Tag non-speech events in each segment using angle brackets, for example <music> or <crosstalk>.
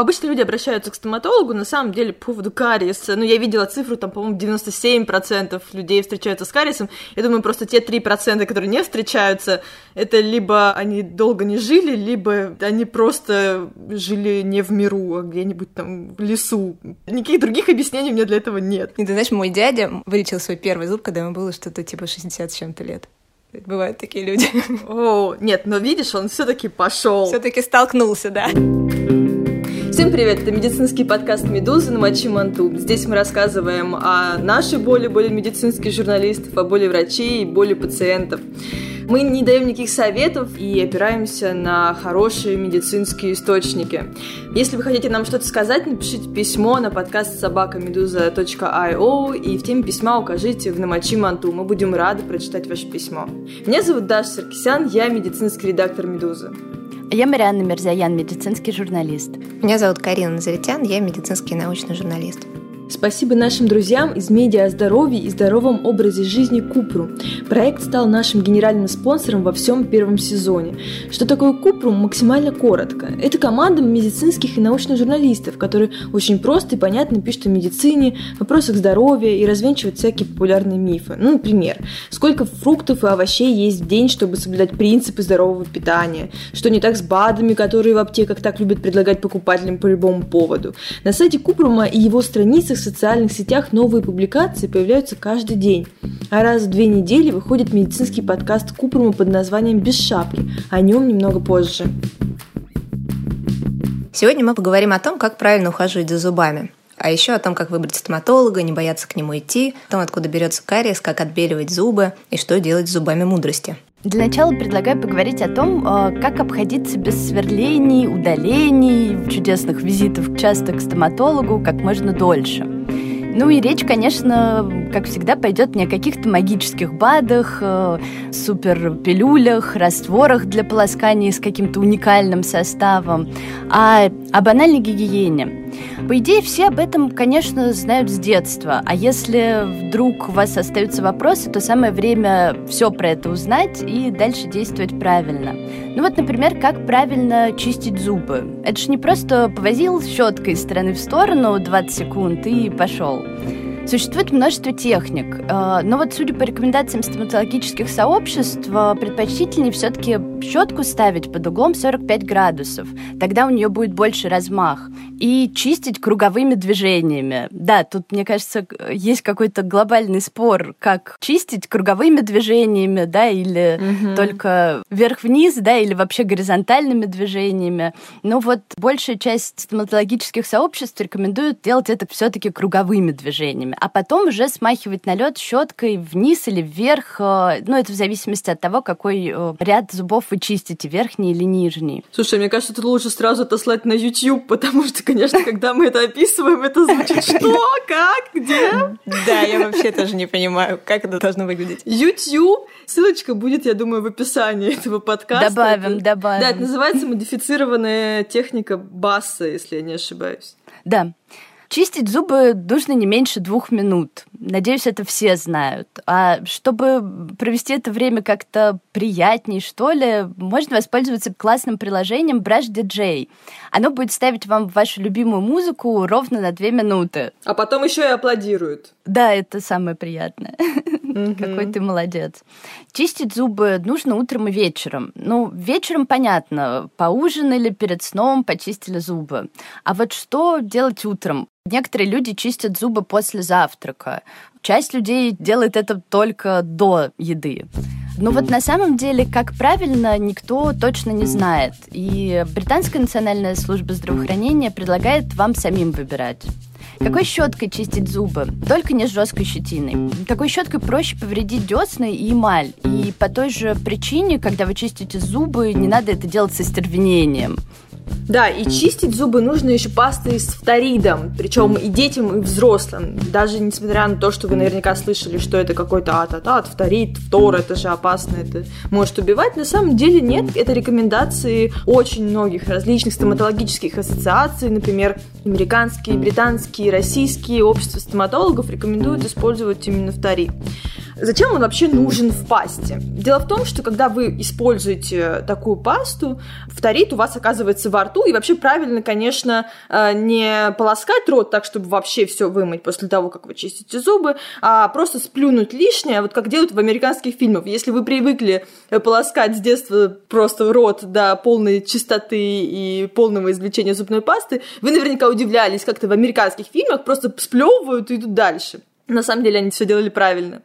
обычно люди обращаются к стоматологу, на самом деле, по поводу кариеса. Ну, я видела цифру, там, по-моему, 97% людей встречаются с кариесом. Я думаю, просто те 3%, которые не встречаются, это либо они долго не жили, либо они просто жили не в миру, а где-нибудь там в лесу. Никаких других объяснений у меня для этого нет. И ты знаешь, мой дядя вылечил свой первый зуб, когда ему было что-то типа 60 с чем-то лет. Бывают такие люди. О, нет, но видишь, он все-таки пошел. Все-таки столкнулся, да. Всем привет, это медицинский подкаст «Медуза» на Мочи Манту. Здесь мы рассказываем о нашей боли, боли медицинских журналистов, о боли врачей и боли пациентов. Мы не даем никаких советов и опираемся на хорошие медицинские источники. Если вы хотите нам что-то сказать, напишите письмо на подкаст собакамедуза.io и в теме письма укажите в «Намочи манту». Мы будем рады прочитать ваше письмо. Меня зовут Даша Саркисян, я медицинский редактор «Медузы». Я Марианна Мерзаян, медицинский журналист. Меня зовут Карина Назаритян, я медицинский научный журналист. Спасибо нашим друзьям из медиа о здоровье и здоровом образе жизни Купру. Проект стал нашим генеральным спонсором во всем первом сезоне. Что такое Купру? Максимально коротко. Это команда медицинских и научных журналистов, которые очень просто и понятно пишут о медицине, вопросах здоровья и развенчивают всякие популярные мифы. Ну, например, сколько фруктов и овощей есть в день, чтобы соблюдать принципы здорового питания, что не так с БАДами, которые в аптеках так любят предлагать покупателям по любому поводу. На сайте Купрума и его страницах социальных сетях новые публикации появляются каждый день. А раз в две недели выходит медицинский подкаст Купрума под названием «Без шапки». О нем немного позже. Сегодня мы поговорим о том, как правильно ухаживать за зубами. А еще о том, как выбрать стоматолога, не бояться к нему идти, о том, откуда берется кариес, как отбеливать зубы и что делать с зубами мудрости. Для начала предлагаю поговорить о том, э, как обходиться без сверлений, удалений, чудесных визитов часто к стоматологу как можно дольше. Ну и речь, конечно, как всегда, пойдет не о каких-то магических БАДах, э, супер пилюлях, растворах для полоскания с каким-то уникальным составом, а о банальной гигиене. По идее, все об этом, конечно, знают с детства. А если вдруг у вас остаются вопросы, то самое время все про это узнать и дальше действовать правильно. Ну вот, например, как правильно чистить зубы. Это же не просто повозил щеткой из стороны в сторону 20 секунд и пошел. Ciao. Существует множество техник, э, но вот судя по рекомендациям стоматологических сообществ, э, предпочтительнее все-таки щетку ставить под углом 45 градусов. Тогда у нее будет больше размах. И чистить круговыми движениями. Да, тут, мне кажется, есть какой-то глобальный спор, как чистить круговыми движениями, да, или угу. только вверх-вниз, да, или вообще горизонтальными движениями. Но вот большая часть стоматологических сообществ рекомендует делать это все-таки круговыми движениями а потом уже смахивать налет щеткой вниз или вверх. Э, ну, это в зависимости от того, какой э, ряд зубов вы чистите, верхний или нижний. Слушай, мне кажется, тут лучше сразу отослать на YouTube, потому что, конечно, когда мы это описываем, это звучит <laughs> что, как, где? Да, я вообще тоже не понимаю, как это должно выглядеть. YouTube. Ссылочка будет, я думаю, в описании этого подкаста. Добавим, добавим. Да, это называется модифицированная техника Басса, если я не ошибаюсь. Да. Чистить зубы нужно не меньше двух минут. Надеюсь, это все знают. А чтобы провести это время как-то приятнее, что ли, можно воспользоваться классным приложением Brush DJ. Оно будет ставить вам вашу любимую музыку ровно на две минуты. А потом еще и аплодируют. Да, это самое приятное. <laughs> Какой ты молодец. Чистить зубы нужно утром и вечером. Ну, вечером понятно, поужинали перед сном, почистили зубы. А вот что делать утром? Некоторые люди чистят зубы после завтрака. Часть людей делает это только до еды. Но вот на самом деле, как правильно, никто точно не знает. И Британская национальная служба здравоохранения предлагает вам самим выбирать. Какой щеткой чистить зубы? Только не с жесткой щетиной. Такой щеткой проще повредить десны и эмаль. И по той же причине, когда вы чистите зубы, не надо это делать со стервенением. Да, и чистить зубы нужно еще пастой с фторидом, причем и детям, и взрослым. Даже несмотря на то, что вы наверняка слышали, что это какой-то ататат, фторид, фтор, это же опасно, это может убивать. На самом деле нет, это рекомендации очень многих различных стоматологических ассоциаций, например, американские, британские, российские общества стоматологов рекомендуют использовать именно фторид. Зачем он вообще нужен в пасте? Дело в том, что когда вы используете такую пасту, фторид у вас оказывается во рту, и вообще правильно, конечно, э, не полоскать рот так, чтобы вообще все вымыть после того, как вы чистите зубы, а просто сплюнуть лишнее, вот как делают в американских фильмах. Если вы привыкли полоскать с детства просто рот до полной чистоты и полного извлечения зубной пасты, вы наверняка удивлялись, как-то в американских фильмах просто сплевывают и идут дальше. На самом деле они все делали правильно.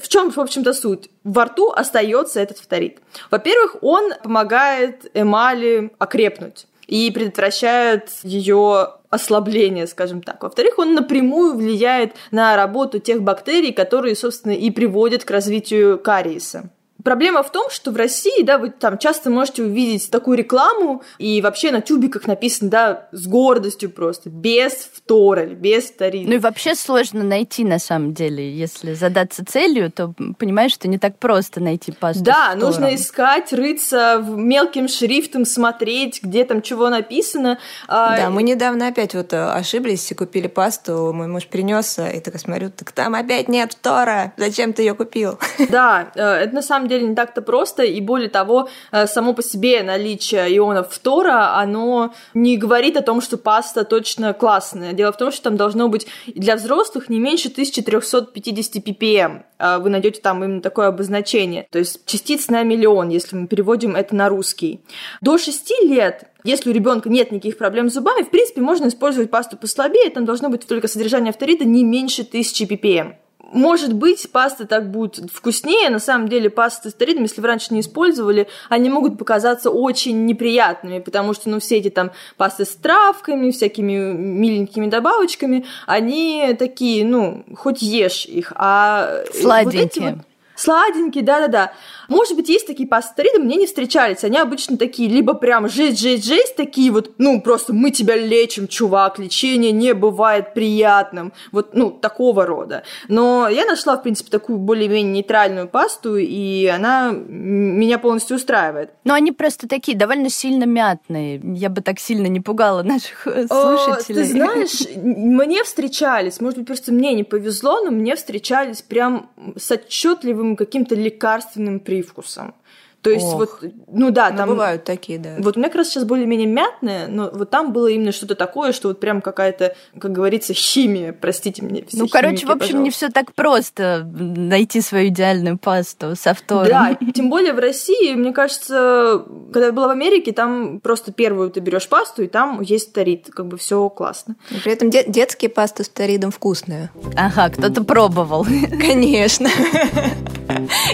В чем, в общем-то, суть? Во рту остается этот фторид. Во-первых, он помогает эмали окрепнуть и предотвращает ее ослабление, скажем так. Во-вторых, он напрямую влияет на работу тех бактерий, которые, собственно, и приводят к развитию кариеса. Проблема в том, что в России, да, вы там часто можете увидеть такую рекламу, и вообще на тюбиках написано, да, с гордостью просто, без фтора или без фторина. Ну и вообще сложно найти, на самом деле. Если задаться целью, то понимаешь, что не так просто найти пасту Да, нужно искать, рыться мелким шрифтом, смотреть, где там чего написано. А, да, мы недавно опять вот э, ошиблись и купили пасту, мой муж принес, и так смотрю, так там опять нет фтора, зачем ты ее купил? Да, э, это на самом деле деле не так-то просто, и более того, э, само по себе наличие ионов фтора, оно не говорит о том, что паста точно классная. Дело в том, что там должно быть для взрослых не меньше 1350 ppm. Э, вы найдете там именно такое обозначение. То есть частиц на миллион, если мы переводим это на русский. До 6 лет если у ребенка нет никаких проблем с зубами, в принципе, можно использовать пасту послабее, там должно быть только содержание авторита не меньше 1000 ppm может быть, паста так будет вкуснее. На самом деле, пасты с таридом, если вы раньше не использовали, они могут показаться очень неприятными, потому что, ну, все эти там пасты с травками, всякими миленькими добавочками, они такие, ну, хоть ешь их, а... Сладенькие. Вот эти вот Сладенькие, да-да-да. Может быть, есть такие пастриды, мне не встречались. Они обычно такие, либо прям жесть, жесть, жесть, такие вот, ну, просто мы тебя лечим, чувак, лечение не бывает приятным. Вот, ну, такого рода. Но я нашла, в принципе, такую более-менее нейтральную пасту, и она меня полностью устраивает. Но они просто такие довольно сильно мятные. Я бы так сильно не пугала наших э, слушателей. Ты знаешь, <laughs> мне встречались, может быть, просто мне не повезло, но мне встречались прям с отчетливым каким-то лекарственным привкусом. То есть Ох. вот, ну да, ну, там бывают такие, да. Вот у меня как раз сейчас более-менее мятное, но вот там было именно что-то такое, что вот прям какая-то, как говорится, химия, простите мне. ну, короче, в общем, пожалуйста. не все так просто найти свою идеальную пасту с автором. Да, тем более в России, мне кажется, когда я была в Америке, там просто первую ты берешь пасту, и там есть тарит, как бы все классно. И при этом де- детские пасты с таридом вкусные. Ага, кто-то пробовал. Конечно.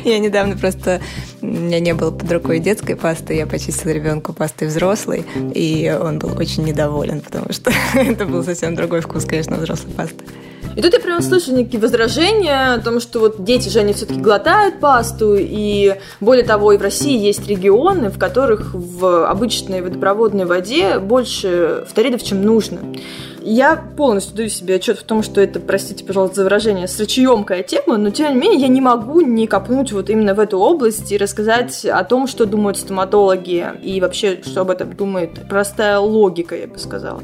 Я недавно просто... У меня не было под рукой детской пасты, я почистила ребенку пастой взрослой, и он был очень недоволен, потому что <laughs> это был совсем другой вкус, конечно, взрослой пасты. И тут я прямо слышу некие возражения о том, что вот дети же, они все-таки глотают пасту, и более того, и в России есть регионы, в которых в обычной водопроводной воде больше фторидов, чем нужно. Я полностью даю себе отчет в том, что это, простите, пожалуйста, за выражение, срачеемкая тема, но тем не менее я не могу не копнуть вот именно в эту область и рассказать о том, что думают стоматологи и вообще, что об этом думает простая логика, я бы сказала.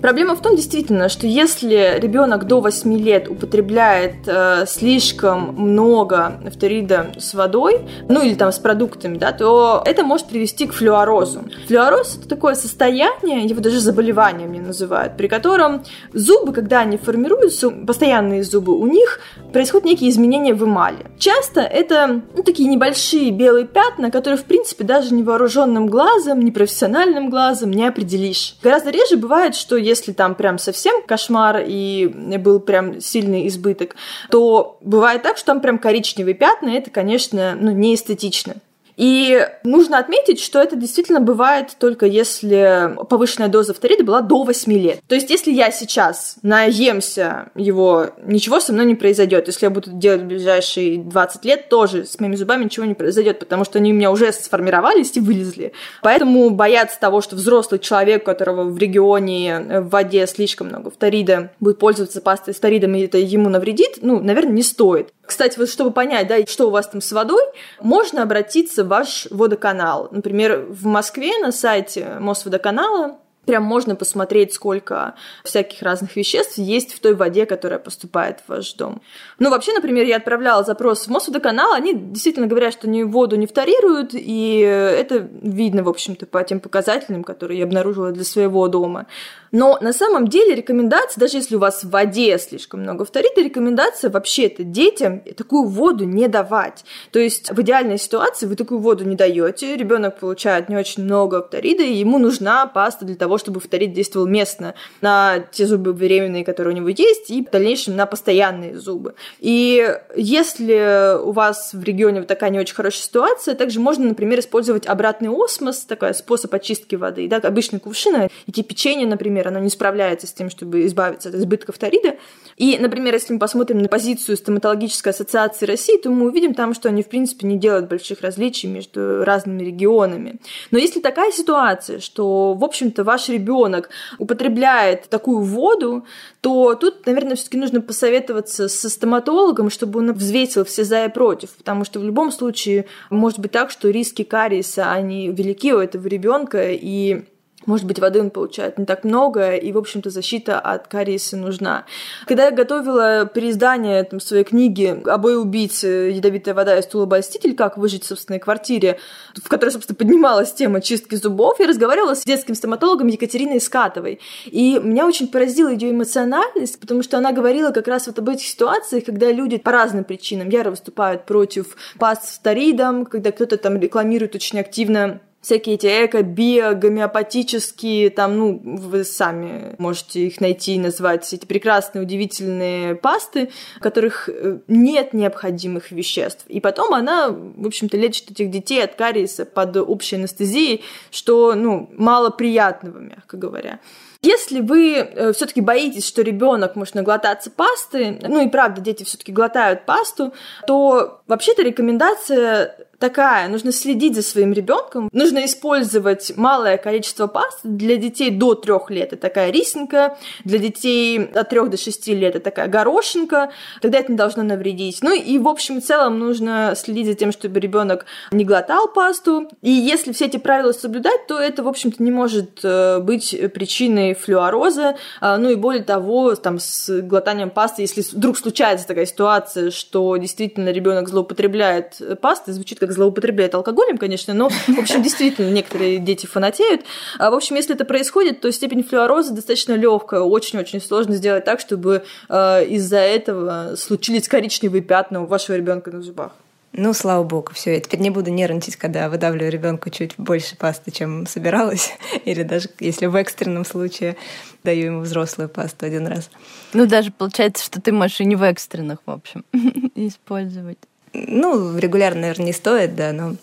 Проблема в том, действительно, что если ребенок до 8 лет употребляет э, слишком много фторида с водой, ну или там с продуктами, да, то это может привести к флюорозу. Флюороз это такое состояние, его даже заболеванием не называют, при котором котором зубы, когда они формируются, постоянные зубы, у них происходят некие изменения в эмали. Часто это ну, такие небольшие белые пятна, которые, в принципе, даже невооруженным глазом, непрофессиональным глазом не определишь. Гораздо реже бывает, что если там прям совсем кошмар и был прям сильный избыток, то бывает так, что там прям коричневые пятна, это, конечно, ну, не эстетично. И нужно отметить, что это действительно бывает только если повышенная доза фторида была до 8 лет. То есть, если я сейчас наемся его, ничего со мной не произойдет. Если я буду делать в ближайшие 20 лет, тоже с моими зубами ничего не произойдет, потому что они у меня уже сформировались и вылезли. Поэтому бояться того, что взрослый человек, у которого в регионе в воде слишком много фторида, будет пользоваться пастой с фторидом, и это ему навредит, ну, наверное, не стоит. Кстати, вот чтобы понять, да, что у вас там с водой, можно обратиться в ваш водоканал. Например, в Москве на сайте Мосводоканала прям можно посмотреть, сколько всяких разных веществ есть в той воде, которая поступает в ваш дом. Ну, вообще, например, я отправляла запрос в Мосводоканал, они действительно говорят, что они воду не вторируют, и это видно, в общем-то, по тем показателям, которые я обнаружила для своего дома. Но на самом деле рекомендация, даже если у вас в воде слишком много фторида, рекомендация вообще-то детям такую воду не давать. То есть в идеальной ситуации вы такую воду не даете, ребенок получает не очень много фторида, и ему нужна паста для того, чтобы фторид действовал местно на те зубы беременные, которые у него есть, и в дальнейшем на постоянные зубы. И если у вас в регионе вот такая не очень хорошая ситуация, также можно, например, использовать обратный осмос, такой способ очистки воды, да, обычный кувшин и кипячение, например, оно не справляется с тем, чтобы избавиться от избытка фторида. И, например, если мы посмотрим на позицию стоматологической ассоциации России, то мы увидим там, что они, в принципе, не делают больших различий между разными регионами. Но если такая ситуация, что, в общем-то, ваш ребенок употребляет такую воду, то тут, наверное, все-таки нужно посоветоваться со стоматологом, чтобы он взвесил все за и против, потому что в любом случае может быть так, что риски кариеса, они велики у этого ребенка, и может быть, воды он получает не так много, и, в общем-то, защита от кариеса нужна. Когда я готовила переиздание там, своей книги «Обои убийцы. Ядовитая вода и стулобольститель. Как выжить в собственной квартире», в которой, собственно, поднималась тема чистки зубов, я разговаривала с детским стоматологом Екатериной Скатовой. И меня очень поразила ее эмоциональность, потому что она говорила как раз вот об этих ситуациях, когда люди по разным причинам яро выступают против паст с торидом, когда кто-то там рекламирует очень активно всякие эти эко, био, гомеопатические, там, ну, вы сами можете их найти и назвать, эти прекрасные, удивительные пасты, в которых э, нет необходимых веществ. И потом она, в общем-то, лечит этих детей от кариеса под общей анестезией, что, ну, мало приятного, мягко говоря. Если вы э, все-таки боитесь, что ребенок может наглотаться пасты, ну и правда, дети все-таки глотают пасту, то вообще-то рекомендация такая, нужно следить за своим ребенком, нужно использовать малое количество пасты для детей до трех лет, это такая рисинка, для детей от трех до шести лет это такая горошинка, тогда это не должно навредить. Ну и в общем и целом нужно следить за тем, чтобы ребенок не глотал пасту, и если все эти правила соблюдать, то это, в общем-то, не может э, быть причиной флюороза, а, ну и более того, там с глотанием пасты, если вдруг случается такая ситуация, что действительно ребенок злоупотребляет пастой, звучит как как злоупотребляет алкоголем, конечно, но, в общем, действительно, некоторые дети фанатеют. А, в общем, если это происходит, то степень флюороза достаточно легкая. Очень-очень сложно сделать так, чтобы э, из-за этого случились коричневые пятна у вашего ребенка на зубах. Ну, слава богу, все. Я теперь не буду нервничать, когда выдавливаю ребенку чуть больше пасты, чем собиралась. <laughs> Или даже если в экстренном случае даю ему взрослую пасту один раз. Ну, даже получается, что ты можешь и не в экстренных, в общем, <laughs> использовать. Ну, регулярно, наверное, не стоит, да, но,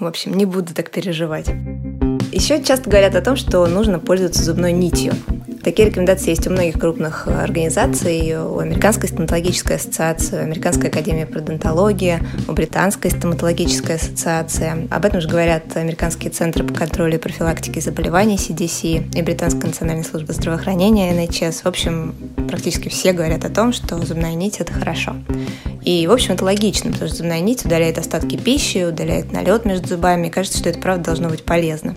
в общем, не буду так переживать. Еще часто говорят о том, что нужно пользоваться зубной нитью. Такие рекомендации есть у многих крупных организаций, у Американской стоматологической ассоциации, у Американской академии пародонтологии, у Британской стоматологической ассоциации. Об этом же говорят американские центры по контролю и профилактике заболеваний CDC и Британская национальная служба здравоохранения NHS. В общем, практически все говорят о том, что зубная нить – это хорошо. И, в общем, это логично, потому что зубная нить удаляет остатки пищи, удаляет налет между зубами, и кажется, что это правда должно быть полезно.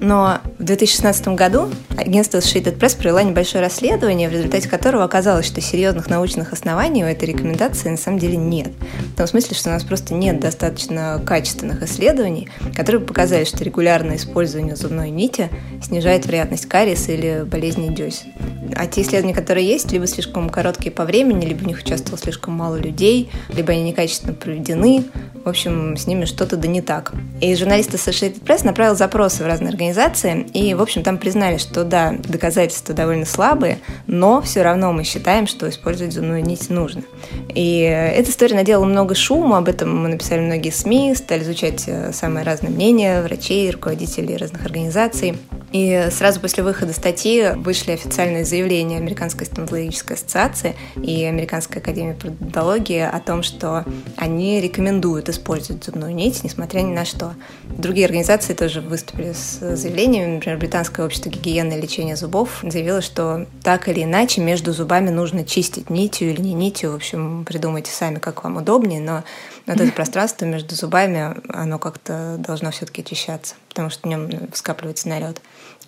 Но в 2016 году агентство Associated Press провела небольшое расследование, в результате которого оказалось, что серьезных научных оснований у этой рекомендации на самом деле нет. В том смысле, что у нас просто нет достаточно качественных исследований, которые бы показали, что регулярное использование зубной нити снижает вероятность кариеса или болезни десен. А те исследования, которые есть, либо слишком короткие по времени, либо в них участвовало слишком мало людей, либо они некачественно проведены. В общем, с ними что-то да не так. И журналисты Associated Press направил запросы в разные организации, и, в общем, там признали, что да, доказательства довольно слабые, но все равно мы считаем, что использовать зубную нить нужно. И эта история наделала много шума, об этом мы написали многие СМИ, стали изучать э, самые разные мнения врачей, руководителей разных организаций. И сразу после выхода статьи вышли официальные заявления Американской стоматологической ассоциации и Американской академии пародонтологии о том, что они рекомендуют использовать зубную нить, несмотря ни на что. Другие организации тоже выступили с заявлениями. Например, Британское общество гигиены и лечения зубов заявило, что так или иначе между зубами нужно чистить нитью или не нитью. В общем, придумайте сами, как вам удобнее, но вот это пространство между зубами, оно как-то должно все-таки очищаться, потому что в нем скапливается налет.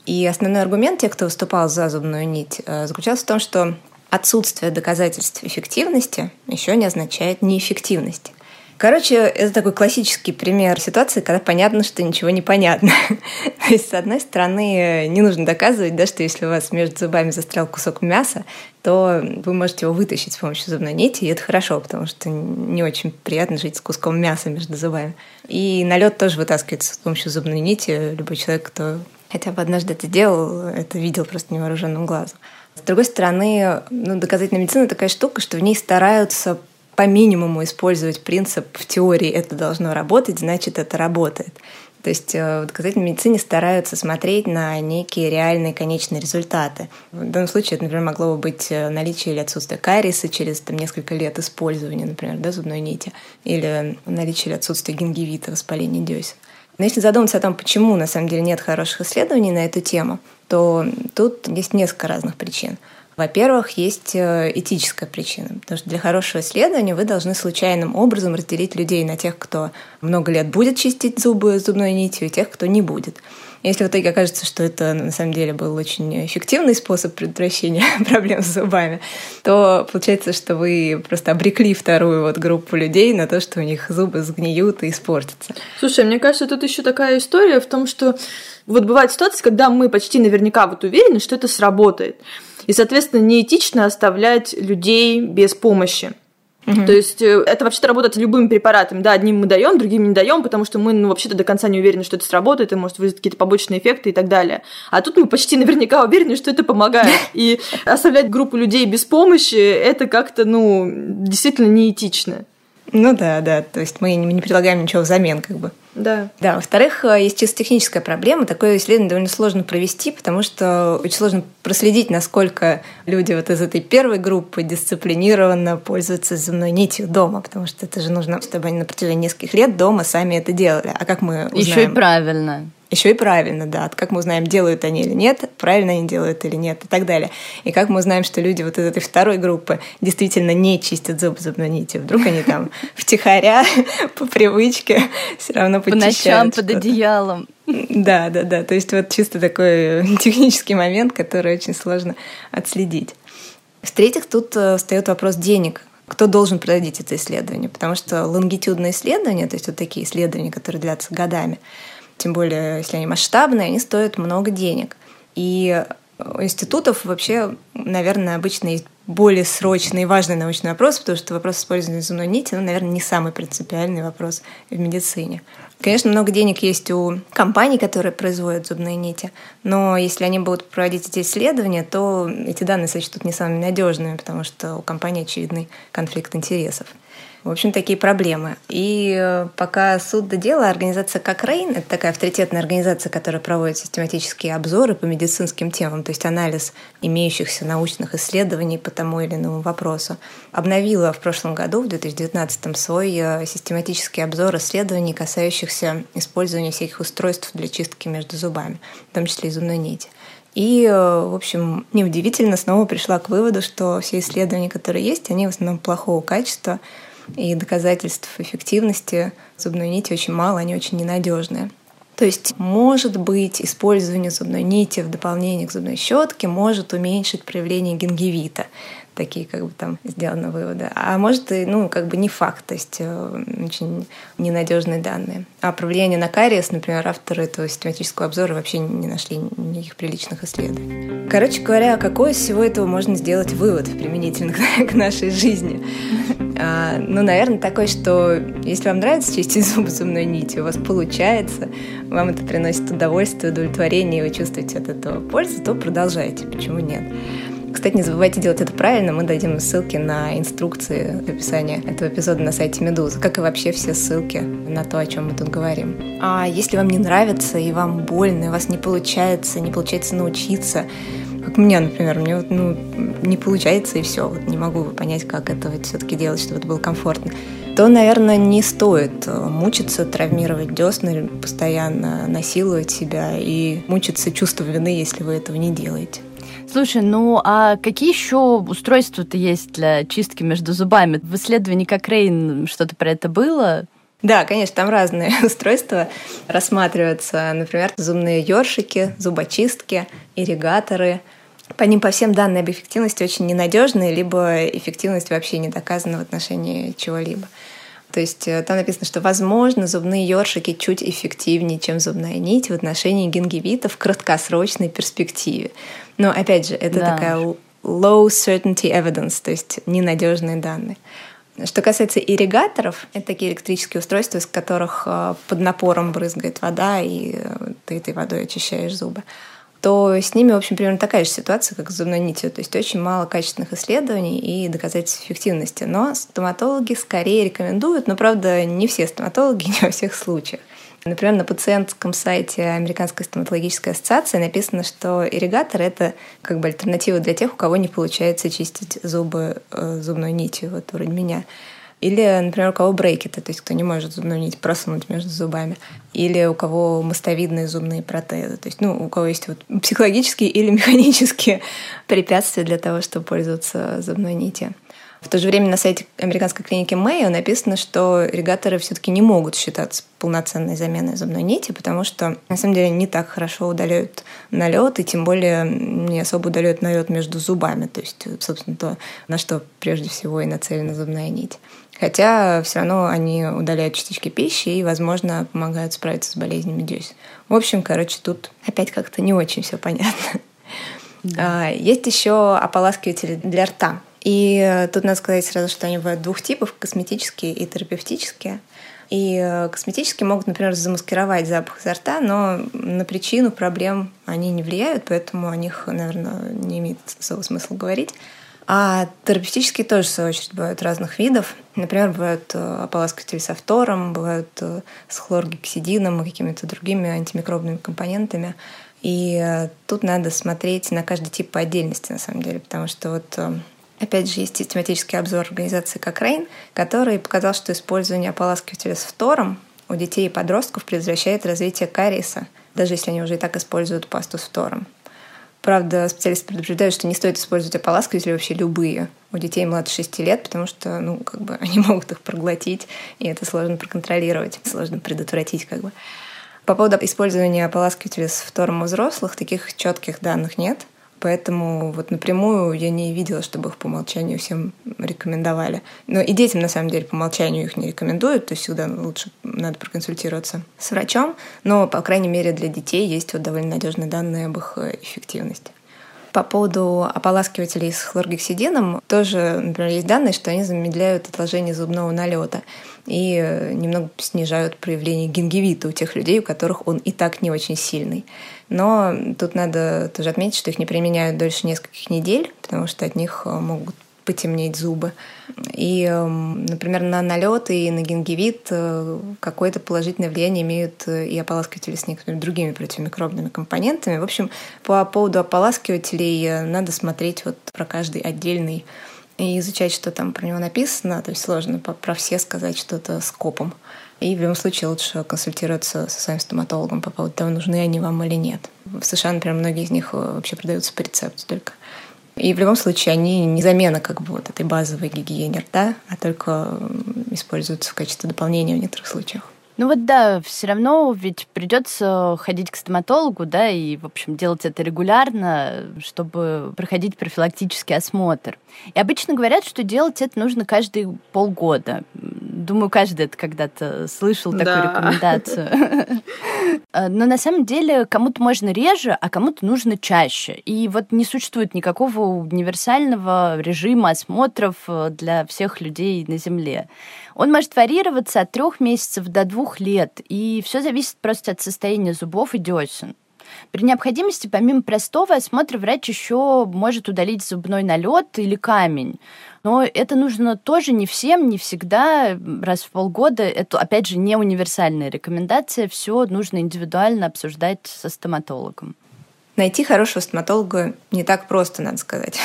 И основной аргумент тех, кто выступал за зубную нить, э, заключался в том, что отсутствие доказательств эффективности еще не означает неэффективности. Короче, это такой классический пример ситуации, когда понятно, что ничего не понятно. <laughs> То есть, с одной стороны, не нужно доказывать, да, что если у вас между зубами застрял кусок мяса, то вы можете его вытащить с помощью зубной нити, и это хорошо, потому что не очень приятно жить с куском мяса между зубами. И налет тоже вытаскивается с помощью зубной нити. Любой человек, кто хотя бы однажды это делал, это видел просто невооруженным глазом. С другой стороны, ну, доказательная медицина такая штука, что в ней стараются по минимуму использовать принцип в теории это должно работать, значит это работает. То есть э, в доказательной медицине стараются смотреть на некие реальные конечные результаты. В данном случае это, например, могло бы быть э, наличие или отсутствие кариеса через там, несколько лет использования, например, да, зубной нити, или наличие или отсутствие гингивита, воспаления десен. Но если задуматься о том, почему на самом деле нет хороших исследований на эту тему, то тут есть несколько разных причин. Во-первых, есть э, этическая причина, потому что для хорошего исследования вы должны случайным образом разделить людей на тех, кто много лет будет чистить зубы зубной нитью, и тех, кто не будет. Если в итоге окажется, что это на самом деле был очень эффективный способ предотвращения <laughs> проблем с зубами, то получается, что вы просто обрекли вторую вот группу людей на то, что у них зубы сгниют и испортятся. Слушай, мне кажется, тут еще такая история в том, что вот бывает ситуация, когда мы почти наверняка вот уверены, что это сработает. И, соответственно, неэтично оставлять людей без помощи. Угу. То есть э, это вообще-то работает любым препаратом. Да, одним мы даем, другим не даем, потому что мы ну, вообще-то до конца не уверены, что это сработает, и может вызвать какие-то побочные эффекты и так далее. А тут мы почти наверняка уверены, что это помогает. <laughs> И оставлять группу людей без помощи это как-то, ну, действительно неэтично. Ну да, да. То есть мы не предлагаем ничего взамен, как бы. Да. Да, во-вторых, э, есть чисто техническая проблема. Такое исследование довольно сложно провести, потому что очень сложно проследить, насколько люди вот из этой первой группы дисциплинированно пользуются зубной нитью дома, потому что это же нужно, чтобы они на протяжении нескольких лет дома сами это делали. А как мы узнаем? Еще и правильно. Еще и правильно, да. Как мы узнаем, делают они или нет, правильно они делают или нет и так далее. И как мы узнаем, что люди вот из этой второй группы действительно не чистят зубы зубной нитью. Вдруг они там <laughs> втихаря, по привычке все равно По ночам под одеялом. Да, да, да. То есть вот чисто такой <laughs> технический момент, который очень сложно отследить. В-третьих, тут э, встает вопрос денег кто должен проводить это исследование, потому что лонгитюдные исследования, то есть вот такие исследования, которые длятся годами, тем более если они масштабные, они стоят много денег. И у институтов вообще, наверное, обычно есть более срочный и важный научный вопрос, потому что вопрос использования зубной нити, ну, наверное, не самый принципиальный вопрос в медицине. Конечно, много денег есть у компаний, которые производят зубные нити, но если они будут проводить эти исследования, то эти данные сочтут не самыми надежными, потому что у компании очевидный конфликт интересов. В общем, такие проблемы. И э, пока суд до дела, организация Cochrane, это такая авторитетная организация, которая проводит систематические обзоры по медицинским темам, то есть анализ имеющихся научных исследований по тому или иному вопросу, обновила в прошлом году, в 2019, свой э, систематический обзор исследований, касающихся использования всяких устройств для чистки между зубами, в том числе и зубной нити. И, э, в общем, неудивительно, снова пришла к выводу, что все исследования, которые есть, они в основном плохого качества, и доказательств эффективности зубной нити очень мало, они очень ненадежные. То есть, может быть, использование зубной нити в дополнение к зубной щетке может уменьшить проявление гингивита такие как бы там сделаны выводы. А может и, ну, как бы не факт, то есть э, очень ненадежные данные. А про влияние на кариес, например, авторы этого систематического обзора вообще не нашли никаких приличных исследований. Короче говоря, какой из всего этого можно сделать вывод применительно к нашей жизни? А, ну, наверное, такой, что если вам нравится чистить зубы зубной нитью, у вас получается, вам это приносит удовольствие, удовлетворение, и вы чувствуете от этого пользу, то продолжайте. Почему нет? Кстати, не забывайте делать это правильно. Мы дадим ссылки на инструкции в описании этого эпизода на сайте Медузы, как и вообще все ссылки на то, о чем мы тут говорим. А если вам не нравится и вам больно, и у вас не получается, не получается научиться, как мне, например, мне вот, ну, не получается и все, вот не могу понять, как это вот все-таки делать, чтобы это было комфортно, то, наверное, не стоит э, мучиться, травмировать десны, постоянно насиловать себя и мучиться чувством вины, если вы этого не делаете. Слушай, ну а какие еще устройства-то есть для чистки между зубами? В исследовании Кокрейн что-то про это было? Да, конечно, там разные <laughs> устройства рассматриваются. Например, зубные ёршики, зубочистки, ирригаторы. По ним по всем данные об эффективности очень ненадежные, либо эффективность вообще не доказана в отношении чего-либо. То есть э, там написано, что, возможно, зубные ёршики чуть эффективнее, чем зубная нить в отношении гингивита в краткосрочной перспективе. Но, опять же, это да. такая low certainty evidence, то есть ненадежные данные. Что касается ирригаторов, это такие электрические устройства, из которых э, под напором брызгает вода, и э, ты этой водой очищаешь зубы то с ними, в общем, примерно такая же ситуация, как с зубной нитью. То есть очень мало качественных исследований и доказательств эффективности. Но стоматологи скорее рекомендуют, но, правда, не все стоматологи, <laughs> не во всех случаях. Например, на пациентском сайте Американской стоматологической ассоциации написано, что ирригатор — это как бы альтернатива для тех, у кого не получается чистить зубы э, зубной нитью, вот вроде меня. Или, например, у кого брекеты, то есть кто не может зубную нить просунуть между зубами. Или у кого мостовидные зубные протезы. То есть, ну, у кого есть вот психологические или <laughs> механические препятствия для того, чтобы пользоваться зубной нитью. В то же время на сайте американской клиники Мэйо написано, что ирригаторы все-таки не могут считаться полноценной заменой зубной нити, потому что на самом деле не так хорошо удаляют налет, и тем более не особо удаляют налет между зубами, то есть, собственно, то, на что прежде всего и нацелена зубная нить. Хотя все равно они удаляют частички пищи и, возможно, помогают справиться с болезнями десен. В общем, короче, тут опять как-то не очень все понятно. Да. А, есть еще ополаскиватели для рта. И э, тут надо сказать сразу, что они бывают двух типов — косметические и терапевтические. И э, косметические могут, например, замаскировать запах изо рта, но на причину проблем они не влияют, поэтому о них, наверное, не имеет особого смысла говорить. А терапевтические тоже, в свою очередь, бывают разных видов. Например, бывают э, ополаскиватели со фтором, бывают с хлоргексидином и какими-то другими антимикробными компонентами. И тут надо смотреть на каждый тип по отдельности, на самом деле, потому что вот Опять же, есть систематический обзор организации Cochrane, который показал, что использование ополаскивателя с фтором у детей и подростков предотвращает развитие кариеса, даже если они уже и так используют пасту с фтором. Правда, специалисты предупреждают, что не стоит использовать ополаскиватели вообще любые у детей младше 6 лет, потому что, ну, как бы <laughs> они могут их проглотить, и это сложно проконтролировать, сложно предотвратить, как бы. По поводу использования ополаскивателя с фтором у взрослых, таких четких данных нет – Поэтому вот напрямую я не видела, чтобы их по умолчанию всем рекомендовали. Но и детям, на самом деле, по умолчанию их не рекомендуют, то есть всегда лучше надо проконсультироваться с врачом. Но, по крайней мере, для детей есть вот довольно надежные данные об их э, эффективности. По поводу ополаскивателей с хлоргексидином тоже, например, есть данные, что они замедляют отложение зубного налета и э, немного снижают проявление гингивита у тех людей, у которых он и так не очень сильный. Но тут надо тоже отметить, что их не применяют дольше нескольких недель, потому что от них э, могут потемнеть зубы. И, эм, например, на налет и на гингивит э, какое-то положительное влияние имеют э, и ополаскиватели с некоторыми другими противомикробными компонентами. В общем, по поводу ополаскивателей надо смотреть вот про каждый отдельный и изучать, что там про него написано. То есть сложно про все сказать что-то скопом. И в любом случае лучше консультироваться со своим стоматологом по поводу того, нужны они вам или нет. В США, например, многие из них э, вообще продаются по рецепту только. И в любом случае они не замена как бы вот этой базовой гигиене рта, а только используются в качестве дополнения в некоторых случаях. Ну вот да, все равно ведь придется ходить к стоматологу, да, и, в общем, делать это регулярно, чтобы проходить профилактический осмотр. И обычно говорят, что делать это нужно каждые полгода. Думаю, каждый это когда-то слышал такую да. рекомендацию. <laughs> Но на самом деле кому-то можно реже, а кому-то нужно чаще. И вот не существует никакого универсального режима осмотров для всех людей на Земле. Он может варьироваться от трех месяцев до двух лет, и все зависит просто от состояния зубов и десен. При необходимости, помимо простого осмотра, врач еще может удалить зубной налет или камень. Но это нужно тоже не всем, не всегда, раз в полгода. Это, опять же, не универсальная рекомендация. Все нужно индивидуально обсуждать со стоматологом. Найти хорошего стоматолога не так просто, надо сказать.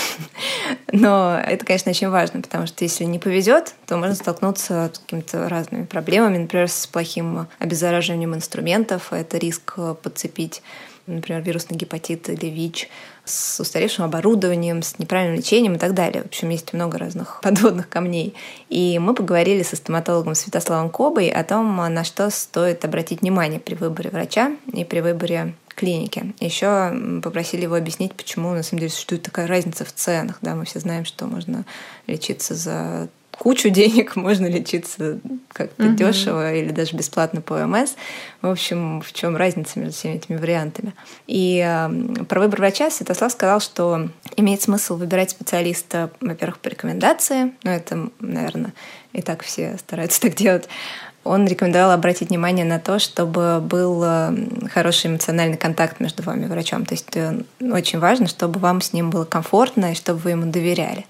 <laughs> Но это, конечно, очень важно, потому что если не повезет, то можно столкнуться с какими-то разными проблемами, например, с плохим обеззараживанием инструментов, это риск подцепить например, вирусный гепатит или ВИЧ, с устаревшим оборудованием, с неправильным лечением и так далее. В общем, есть много разных <laughs> подводных камней. И мы поговорили со стоматологом Святославом Кобой о том, на что стоит обратить внимание при выборе врача и при выборе клиники. Еще попросили его объяснить, почему на самом деле существует такая разница в ценах. Да, мы все знаем, что можно лечиться за кучу денег, <laughs> можно лечиться как-то угу. дешево или даже бесплатно по ОМС. В общем, в чем разница между всеми этими вариантами? И э, про выбор врача Святослав сказал, что имеет смысл выбирать специалиста, во-первых, по рекомендации, ну это, наверное, и так все стараются <laughs> так делать. Он рекомендовал обратить внимание на то, чтобы был хороший эмоциональный контакт между вами и врачом. То есть э, очень важно, чтобы вам с ним было комфортно и чтобы вы ему доверяли.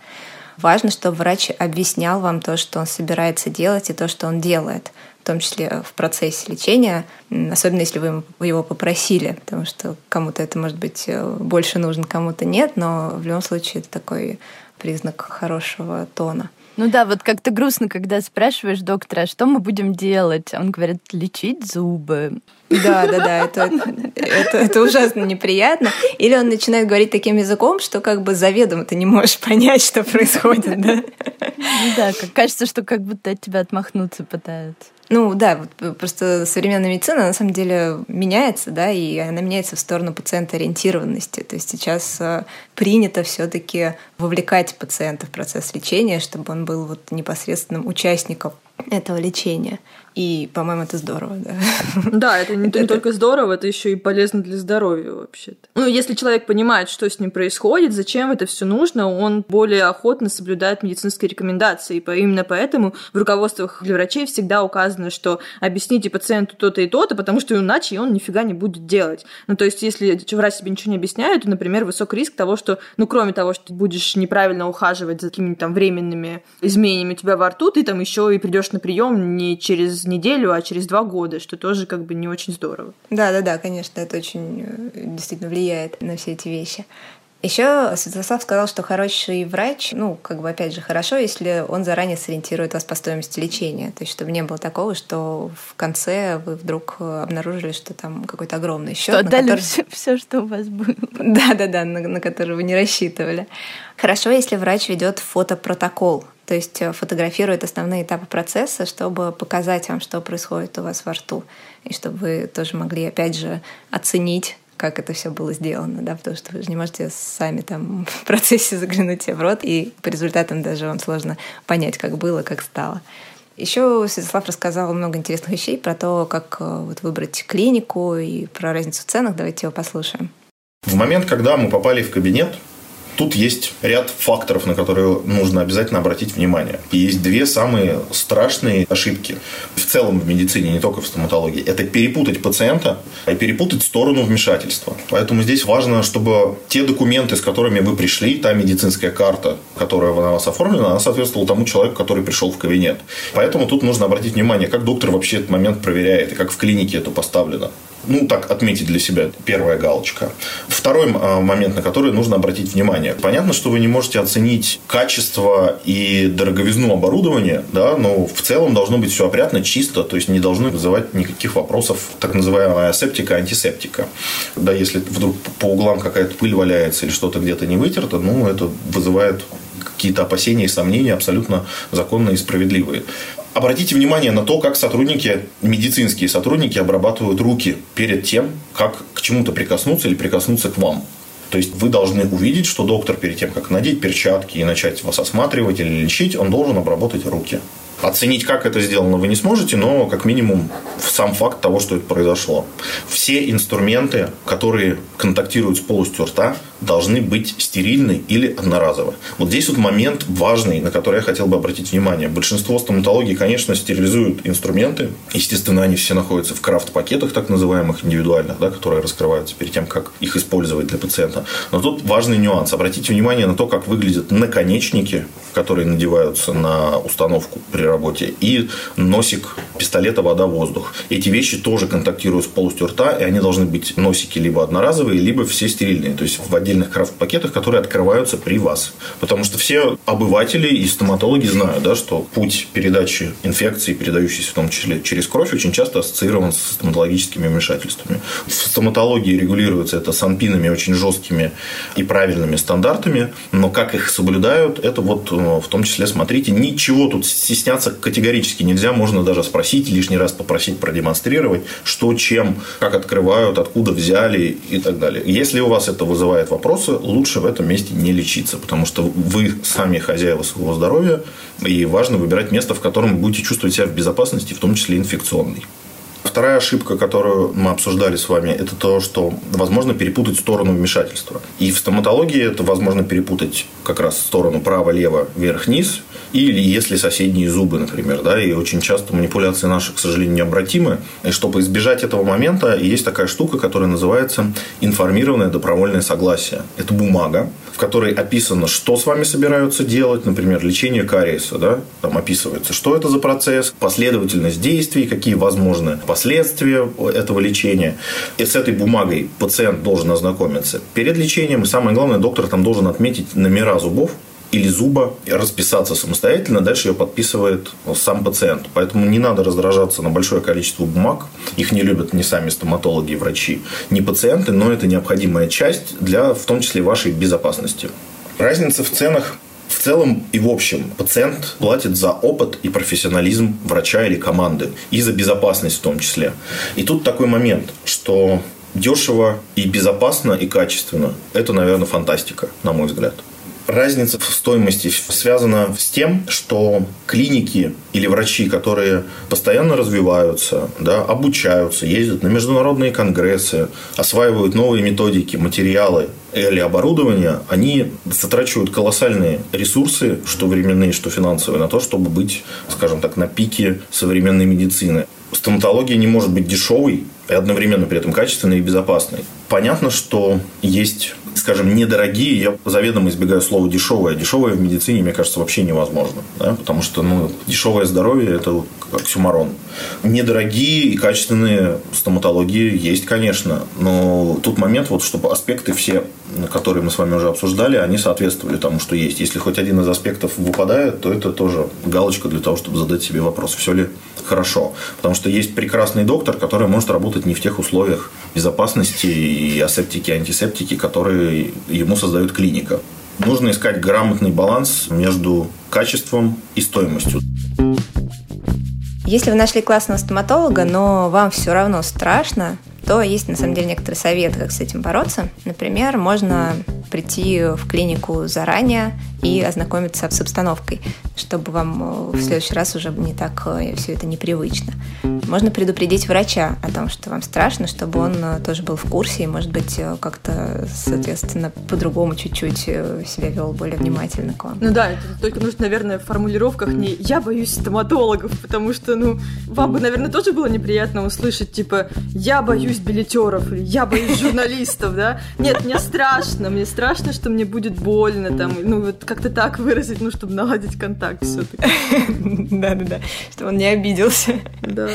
Важно, чтобы врач объяснял вам то, что он собирается делать, и то, что он делает, в том числе в процессе лечения, особенно если вы его попросили, потому что кому-то это может быть э, больше нужно, кому-то нет, но в любом случае это такой признак хорошего тона. Ну да, вот как-то грустно, когда спрашиваешь доктора, а что мы будем делать? Он говорит, лечить зубы. Да, да, да, это, это, это ужасно неприятно. Или он начинает говорить таким языком, что как бы заведомо ты не можешь понять, что происходит, да? Ну да, кажется, что как будто от тебя отмахнуться пытаются. Ну да, вот э, просто современная медицина на самом деле меняется, да, и она меняется в сторону пациента ориентированности. То есть сейчас э, принято все-таки вовлекать пациента в процесс лечения, чтобы он был вот непосредственным участником этого лечения. И, по-моему, это здорово, да. Да, это не, не только здорово, это еще и полезно для здоровья вообще-то. Ну, если человек понимает, что с ним происходит, зачем это все нужно, он более охотно соблюдает медицинские рекомендации. И именно поэтому в руководствах для врачей всегда указано, что объясните пациенту то-то и то-то, потому что иначе он нифига не будет делать. Ну, то есть, если врач себе ничего не объясняет, то, например, высок риск того, что, ну, кроме того, что ты будешь неправильно ухаживать за какими-то там временными изменениями у тебя во рту, ты там еще и придешь на прием не через неделю, а через два года, что тоже как бы не очень здорово. Да, да, да, конечно, это очень э, действительно влияет на все эти вещи. Еще Святослав сказал, что хороший врач, ну, как бы, опять же, хорошо, если он заранее сориентирует вас по стоимости лечения. То есть, чтобы не было такого, что в конце вы вдруг обнаружили, что там какой-то огромный счет. Что отдали который... все, все, что у вас было. <laughs> Да-да-да, на, на который вы не рассчитывали. Хорошо, если врач ведет фотопротокол. То есть э, фотографирует основные этапы процесса, чтобы показать вам, что происходит у вас во рту. И чтобы вы тоже могли, опять же, оценить как это все было сделано, да, потому что вы же не можете сами там <laughs> в процессе заглянуть себе в рот, и по результатам даже вам сложно понять, как было, как стало. Еще Святослав рассказал много интересных вещей про то, как э, вот выбрать клинику и про разницу в ценах. Давайте его послушаем. В момент, когда мы попали в кабинет, Тут есть ряд факторов, на которые нужно обязательно обратить внимание. И есть две самые страшные ошибки в целом в медицине, не только в стоматологии. Это перепутать пациента и перепутать сторону вмешательства. Поэтому здесь важно, чтобы те документы, с которыми вы пришли, та медицинская карта, которая на вас оформлена, она соответствовала тому человеку, который пришел в кабинет. Поэтому тут нужно обратить внимание, как доктор вообще этот момент проверяет и как в клинике это поставлено ну, так отметить для себя первая галочка. Второй а, момент, на который нужно обратить внимание. Понятно, что вы не можете оценить качество и дороговизну оборудования, да, но в целом должно быть все опрятно, чисто, то есть не должны вызывать никаких вопросов так называемая септика, антисептика. Да, если вдруг по углам какая-то пыль валяется или что-то где-то не вытерто, ну, это вызывает какие-то опасения и сомнения абсолютно законные и справедливые. Обратите внимание на то, как сотрудники, медицинские сотрудники обрабатывают руки перед тем, как к чему-то прикоснуться или прикоснуться к вам. То есть вы должны увидеть, что доктор перед тем, как надеть перчатки и начать вас осматривать или лечить, он должен обработать руки. Оценить, как это сделано, вы не сможете, но как минимум сам факт того, что это произошло. Все инструменты, которые контактируют с полостью рта, должны быть стерильны или одноразовы. Вот здесь вот момент важный, на который я хотел бы обратить внимание. Большинство стоматологий, конечно, стерилизуют инструменты. Естественно, они все находятся в крафт-пакетах, так называемых, индивидуальных, да, которые раскрываются перед тем, как их использовать для пациента. Но тут важный нюанс. Обратите внимание на то, как выглядят наконечники, которые надеваются на установку при работе, и носик пистолета вода-воздух. Эти вещи тоже контактируют с полостью рта, и они должны быть носики либо одноразовые, либо все стерильные. То есть в отдельных крафт-пакетах, которые открываются при вас. Потому что все обыватели и стоматологи знают, да, что путь передачи инфекции, передающейся в том числе через кровь, очень часто ассоциирован с стоматологическими вмешательствами. В стоматологии регулируется это санпинами очень жесткими и правильными стандартами, но как их соблюдают, это вот э, в том числе, смотрите, ничего тут стесняться категорически нельзя, можно даже спросить, лишний раз попросить продемонстрировать, что, чем, как открывают, откуда взяли и так далее. Если у вас это вызывает вопросы, лучше в этом месте не лечиться, потому что вы сами хозяева своего здоровья, и важно выбирать место, в котором вы будете чувствовать себя в безопасности, в том числе инфекционной. Вторая ошибка, которую мы обсуждали с вами, это то, что возможно перепутать сторону вмешательства. И в стоматологии это возможно перепутать как раз сторону право-лево, вверх-вниз, или если соседние зубы, например. Да, и очень часто манипуляции наши, к сожалению, необратимы. И чтобы избежать этого момента, есть такая штука, которая называется информированное добровольное согласие. Это бумага, в которой описано, что с вами собираются делать, например, лечение кариеса, да, там описывается, что это за процесс, последовательность действий, какие возможны последствия этого лечения. И с этой бумагой пациент должен ознакомиться перед лечением. Самое главное, доктор там должен отметить номера зубов, или зуба расписаться самостоятельно, дальше ее подписывает сам пациент. Поэтому не надо раздражаться на большое количество бумаг. Их не любят ни сами стоматологи врачи, ни пациенты, но это необходимая часть для, в том числе, вашей безопасности. Разница в ценах в целом и в общем пациент платит за опыт и профессионализм врача или команды. И за безопасность в том числе. И тут такой момент, что дешево и безопасно и качественно – это, наверное, фантастика, на мой взгляд. Разница в стоимости связана с тем, что клиники или врачи, которые постоянно развиваются, да, обучаются, ездят на международные конгрессы, осваивают новые методики, материалы или оборудование, они затрачивают колоссальные ресурсы, что временные, что финансовые, на то, чтобы быть, скажем так, на пике современной медицины. Стоматология не может быть дешевой и одновременно при этом качественной и безопасной. Понятно, что есть скажем, недорогие, я заведомо избегаю слова дешевое. Дешевое в медицине, мне кажется, вообще невозможно. Да? Потому что ну, дешевое здоровье – это оксюмарон. Недорогие и качественные стоматологии есть, конечно. Но тут момент, вот, чтобы аспекты все, которые мы с вами уже обсуждали, они соответствовали тому, что есть. Если хоть один из аспектов выпадает, то это тоже галочка для того, чтобы задать себе вопрос, все ли хорошо. Потому что есть прекрасный доктор, который может работать не в тех условиях безопасности и асептики, антисептики, которые ему создает клиника. Нужно искать грамотный баланс между качеством и стоимостью. Если вы нашли классного стоматолога, но вам все равно страшно, то есть на самом деле некоторые советы, как с этим бороться. Например, можно прийти в клинику заранее и ознакомиться с обстановкой, чтобы вам э, в следующий раз уже не так э, все это непривычно. Можно предупредить врача о том, что вам страшно, чтобы он э, тоже был в курсе и, может быть, как-то, соответственно, по-другому чуть-чуть себя вел более внимательно к вам. Ну да, это только нужно, наверное, в формулировках не «я боюсь стоматологов», потому что, ну, вам бы, наверное, тоже было неприятно услышать, типа «я боюсь билетеров» или «я боюсь журналистов», да? Нет, мне страшно, мне страшно, что мне будет больно, там, ну, вот как-то так выразить, ну, чтобы наладить контакт все-таки. <laughs> Да-да-да, чтобы он не обиделся. Да.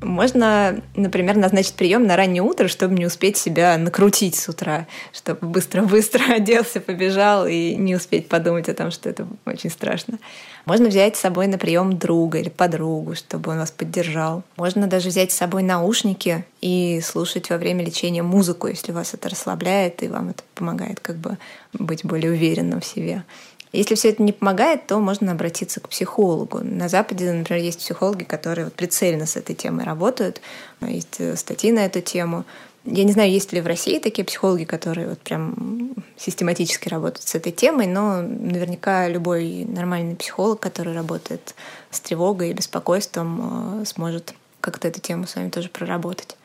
Можно, например, назначить прием на раннее утро, чтобы не успеть себя накрутить с утра, чтобы быстро-быстро <laughs> оделся, побежал и не успеть подумать о том, что это очень страшно. Можно взять с собой на прием друга или подругу, чтобы он вас поддержал. Можно даже взять с собой наушники и слушать во время лечения музыку, если вас это расслабляет и вам это помогает как бы быть более уверенным в себе. Если все это не помогает, то можно обратиться к психологу. На Западе, например, есть психологи, которые вот прицельно с этой темой работают. Есть э, статьи на эту тему. Я не знаю, есть ли в России такие психологи, которые вот прям систематически работают с этой темой, но наверняка любой нормальный психолог, который работает с тревогой и беспокойством, э, сможет как-то эту тему с вами тоже проработать.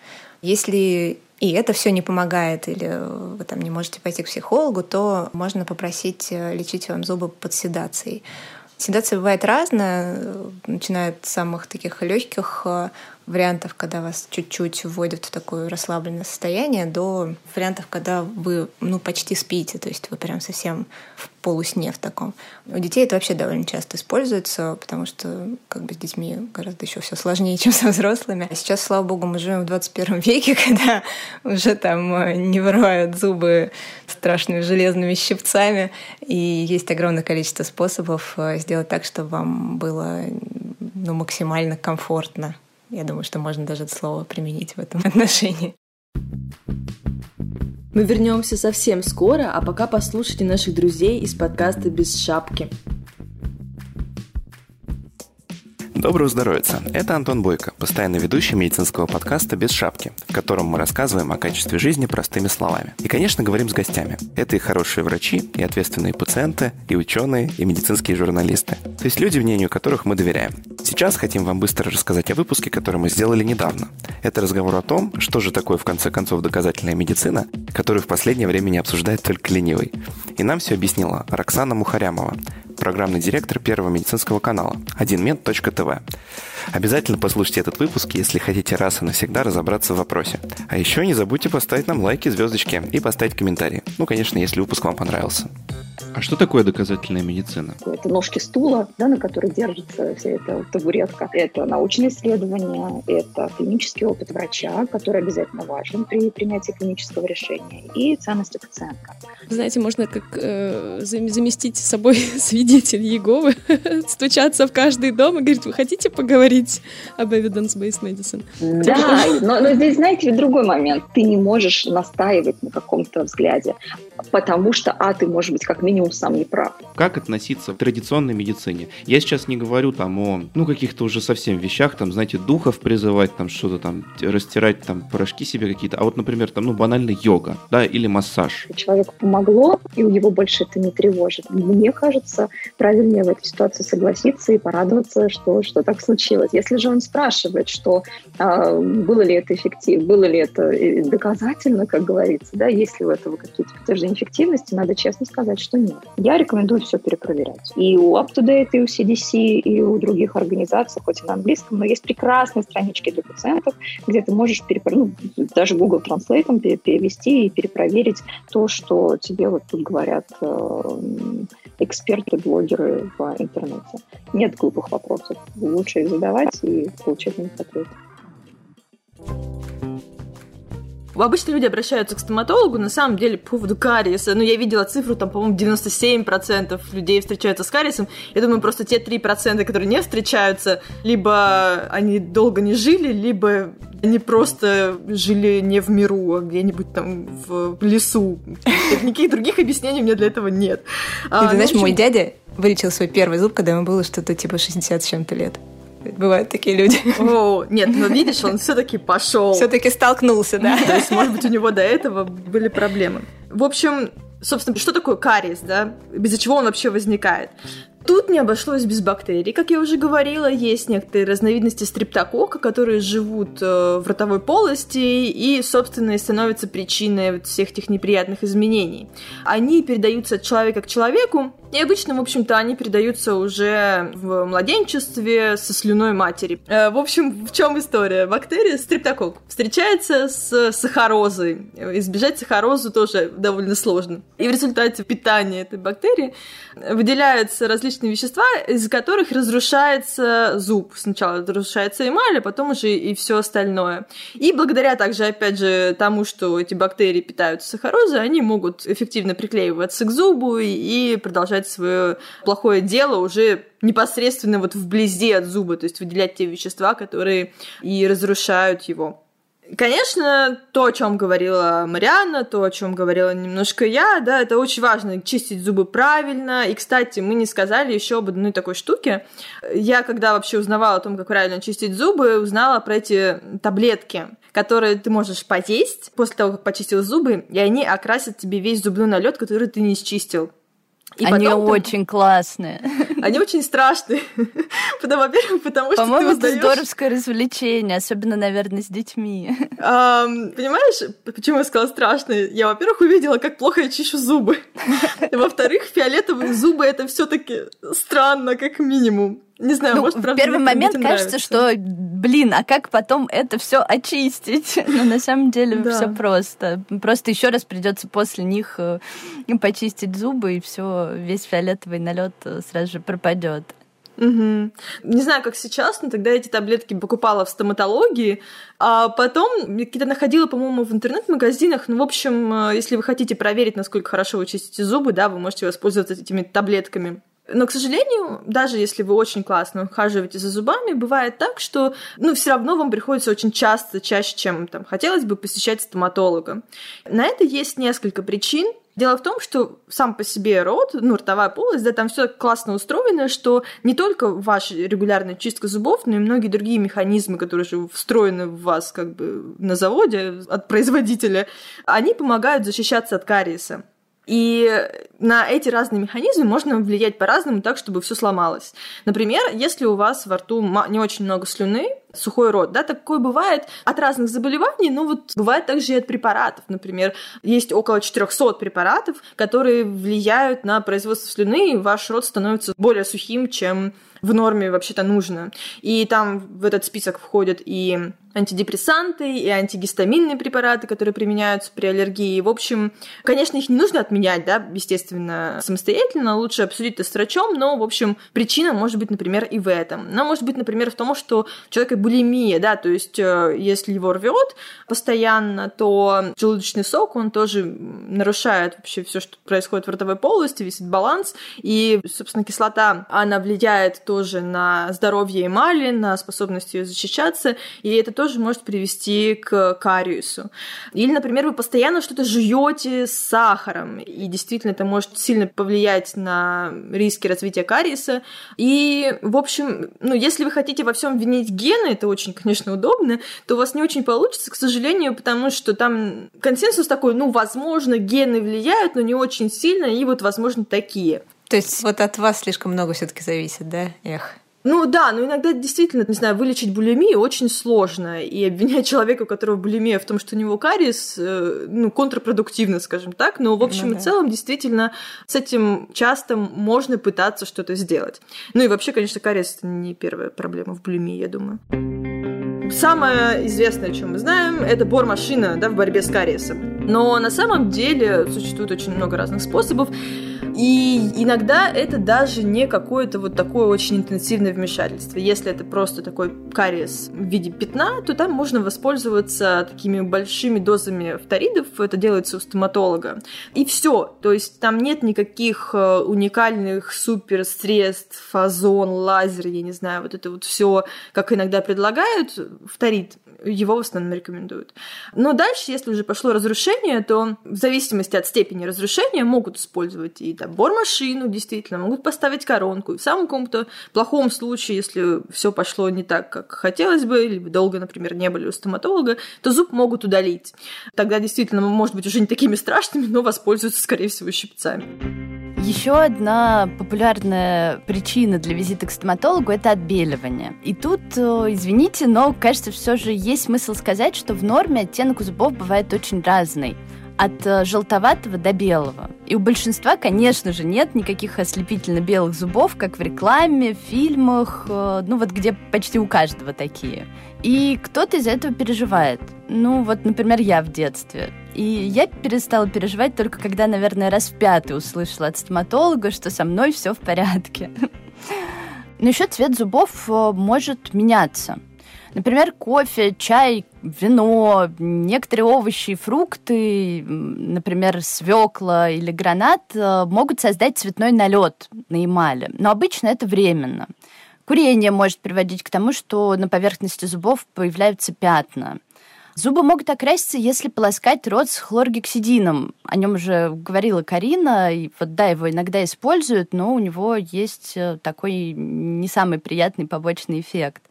Если и это все не помогает, или вы там не можете пойти к психологу, то можно попросить э, лечить вам зубы под седацией. Седация бывает разная, начиная от самых таких легких э, вариантов, когда вас чуть-чуть вводят в такое расслабленное состояние, до вариантов, когда вы ну, почти спите, то есть вы прям совсем в полусне в таком. У детей это вообще довольно часто используется, потому что как бы с детьми гораздо еще все сложнее, <laughs> чем со взрослыми. А сейчас, слава богу, мы живем в 21 веке, <laughs> когда уже там э, не вырывают зубы страшными железными щипцами, и есть огромное количество способов э, сделать так, чтобы вам было ну, максимально комфортно. Я думаю, что можно даже это слово применить в этом <laughs> отношении. Мы вернемся совсем скоро, а пока послушайте наших друзей из подкаста «Без шапки». Доброго здоровья! Это Антон Бойко, постоянный ведущий медицинского подкаста «Без шапки», в котором мы рассказываем о качестве жизни простыми словами. И, конечно, говорим с гостями. Это и хорошие врачи, и ответственные пациенты, и ученые, и медицинские журналисты. То есть люди, мнению которых мы доверяем. Сейчас хотим вам быстро рассказать о выпуске, который мы сделали недавно. Это разговор о том, что же такое, в конце концов, доказательная медицина, которую в последнее время не обсуждает только ленивый. И нам все объяснила Роксана Мухарямова, программный директор Первого медицинского канала, 1med.tv. Обязательно послушайте этот выпуск, если хотите раз и навсегда разобраться в вопросе. А еще не забудьте поставить нам лайки, звездочки и поставить комментарии. Ну, конечно, если выпуск вам понравился. А что такое доказательная медицина? Это ножки стула, да, на которой держится вся эта табуретка. Это научные исследования, это клинический опыт врача, который обязательно важен при принятии клинического решения, и ценности пациента. Знаете, можно как э, заместить с собой <laughs> свидетель Еговы, <laughs> стучаться в каждый дом и говорить, вы хотите поговорить об evidence-based medicine? Да, но, но здесь, знаете, другой момент. Ты не можешь настаивать на каком-то взгляде, потому что, а, ты, может быть, как минимум сам не прав. Как относиться к традиционной медицине? Я сейчас не говорю там о, ну, каких-то уже совсем вещах, там, знаете, духов призывать, там, что-то там, растирать там порошки себе какие-то, а вот, например, там, ну, банально йога, да, или массаж. Человеку помогло, и его больше это не тревожит. Мне кажется, правильнее в этой ситуации согласиться и порадоваться, что, что так случилось. Если же он спрашивает, что а, было ли это эффективно, было ли это э, доказательно, как говорится, да, есть ли у этого какие-то подтверждения эффективности, надо честно сказать, что нет. Я рекомендую все перепроверять. И у UpToDate, и у CDC, и у других организаций, хоть и на английском, но есть прекрасные странички для пациентов, где ты можешь перепро... ну, даже Google Translate перевести и перепроверить то, что тебе вот тут говорят э, эксперты, блогеры в интернете. Нет глупых вопросов. Лучше их задавать и получать на них ответы. Обычно люди обращаются к стоматологу, на самом деле, по поводу кариеса. Ну, я видела цифру, там, по-моему, 97% людей встречаются с кариесом. Я думаю, просто те 3%, которые не встречаются, либо они долго не жили, либо они просто жили не в миру, а где-нибудь там в лесу. Никаких других объяснений у меня для этого нет. Ты, а, знаешь, ну, мой дядя вылечил свой первый зуб, когда ему было что-то типа 60 с чем-то лет. Бывают такие люди. О, нет, но видишь, он все-таки пошел. Все-таки столкнулся, да. То есть, может быть, у него до этого были проблемы. В общем, собственно, что такое кариес, да? Из-за чего он вообще возникает? Тут не обошлось без бактерий. Как я уже говорила, есть некоторые разновидности стрептокока, которые живут э, в ротовой полости и, собственно, и становятся причиной всех этих неприятных изменений. Они передаются от человека к человеку, и обычно, в общем-то, они передаются уже в младенчестве со слюной матери. Э, в общем, в чем история? Бактерия стрептокок встречается с сахарозой. Избежать сахарозу тоже довольно сложно. И в результате питания этой бактерии выделяются различные вещества, из которых разрушается зуб. Сначала разрушается эмаль, а потом уже и все остальное. И благодаря также, опять же, тому, что эти бактерии питаются сахарозой, они могут эффективно приклеиваться к зубу и продолжать свое плохое дело уже непосредственно вот вблизи от зуба, то есть выделять те вещества, которые и разрушают его. Конечно, то, о чем говорила Марианна, то, о чем говорила немножко я, да, это очень важно, чистить зубы правильно. И, кстати, мы не сказали еще об одной такой штуке. Я, когда вообще узнавала о том, как правильно чистить зубы, узнала про эти таблетки, которые ты можешь поесть после того, как почистил зубы, и они окрасят тебе весь зубной налет, который ты не счистил. И они потом очень ты... классные. Они очень страшные. <laughs> Потому, во-первых, потому что По-моему, это здоровское развлечение, особенно, наверное, с детьми. Понимаешь, почему я сказала страшные? Я, во-первых, увидела, как плохо я чищу зубы. <laughs> Во-вторых, фиолетовые зубы — это все таки странно, как минимум. Не знаю, ну, может, правда, в первый момент кажется, что, блин, а как потом это все очистить? <laughs> Но на самом деле да. все просто. Просто еще раз придется после них э, почистить зубы, и все, весь фиолетовый налет э, сразу же пропадет. Угу. Не знаю, как сейчас, но тогда эти таблетки покупала в стоматологии, а потом какие-то находила, по-моему, в интернет-магазинах. Ну, в общем, э, если вы хотите проверить, насколько хорошо вы чистите зубы, да, вы можете воспользоваться этими таблетками. Но, к сожалению, даже если вы очень классно ухаживаете за зубами, бывает так, что ну, все равно вам приходится очень часто, чаще, чем там, хотелось бы посещать стоматолога. На это есть несколько причин. Дело в том, что сам по себе рот, ну, ротовая полость, да, там все классно устроено, что не только ваша регулярная чистка зубов, но и многие другие механизмы, которые же встроены в вас как бы на заводе от производителя, они помогают защищаться от кариеса. И на эти разные механизмы можно влиять по-разному так, чтобы все сломалось. Например, если у вас во рту не очень много слюны, сухой рот, да, такое бывает от разных заболеваний, но вот бывает также и от препаратов. Например, есть около 400 препаратов, которые влияют на производство слюны, и ваш рот становится более сухим, чем в норме вообще-то нужно. И там в этот список входят и антидепрессанты и антигистаминные препараты, которые применяются при аллергии. В общем, конечно, их не нужно отменять, да, естественно, самостоятельно, лучше обсудить это с врачом, но, в общем, причина может быть, например, и в этом. Она может быть, например, в том, что у человека булимия, да, то есть э, если его рвет постоянно, то желудочный сок, он тоже нарушает вообще все, что происходит в ротовой полости, висит баланс, и, собственно, кислота, она влияет тоже на здоровье эмали, на способность ее защищаться, и это тоже может привести к кариесу. Или, например, вы постоянно что-то жуете с сахаром, и действительно это может сильно повлиять на риски развития кариеса. И, в общем, ну, если вы хотите во всем винить гены, это очень, конечно, удобно, то у вас не очень получится, к сожалению, потому что там консенсус такой, ну, возможно, гены влияют, но не очень сильно, и вот, возможно, такие. То есть вот от вас слишком много все-таки зависит, да? Эх. Ну да, но иногда действительно, не знаю, вылечить булимию очень сложно, и обвинять человека, у которого булимия в том, что у него кариес, э, ну, контрпродуктивно, скажем так, но в общем ну, да. и целом действительно с этим часто можно пытаться что-то сделать. Ну и вообще, конечно, кариес – это не первая проблема в булимии, я думаю. Самое известное, о чем мы знаем, это бормашина да, в борьбе с кариесом. Но на самом деле существует очень много разных способов. И иногда это даже не какое-то вот такое очень интенсивное вмешательство. Если это просто такой кариес в виде пятна, то там можно воспользоваться такими большими дозами фторидов. Это делается у стоматолога. И все. То есть там нет никаких э, уникальных супер средств, озон, лазер, я не знаю, вот это вот все, как иногда предлагают, фторид его в основном рекомендуют. Но дальше, если уже пошло разрушение, то в зависимости от степени разрушения могут использовать и там бормашину, действительно, могут поставить коронку. И в самом каком-то плохом случае, если все пошло не так, как хотелось бы, или долго, например, не были у стоматолога, то зуб могут удалить. Тогда действительно, может быть, уже не такими страшными, но воспользуются, скорее всего, щипцами. Еще одна популярная причина для визита к стоматологу – это отбеливание. И тут, э, извините, но, кажется, все же есть смысл сказать, что в норме оттенок у зубов бывает очень разный от э, желтоватого до белого. И у большинства, конечно же, нет никаких ослепительно белых зубов, как в рекламе, в фильмах, э, ну вот где почти у каждого такие. И кто-то из этого переживает. Ну вот, например, я в детстве. И я перестала переживать только когда, наверное, раз в пятый услышала от стоматолога, что со мной все в порядке. <laughs> Но еще цвет зубов э, может меняться. Например, кофе, чай, вино, некоторые овощи и фрукты, например, свекла или гранат, э, могут создать цветной налет на эмали. Но обычно это временно. Курение может приводить к тому, что на поверхности зубов появляются пятна. Зубы могут окраситься, если полоскать рот с хлоргексидином. О нем уже говорила Карина, и вот да, его иногда используют, но у него есть э, такой не самый приятный побочный эффект.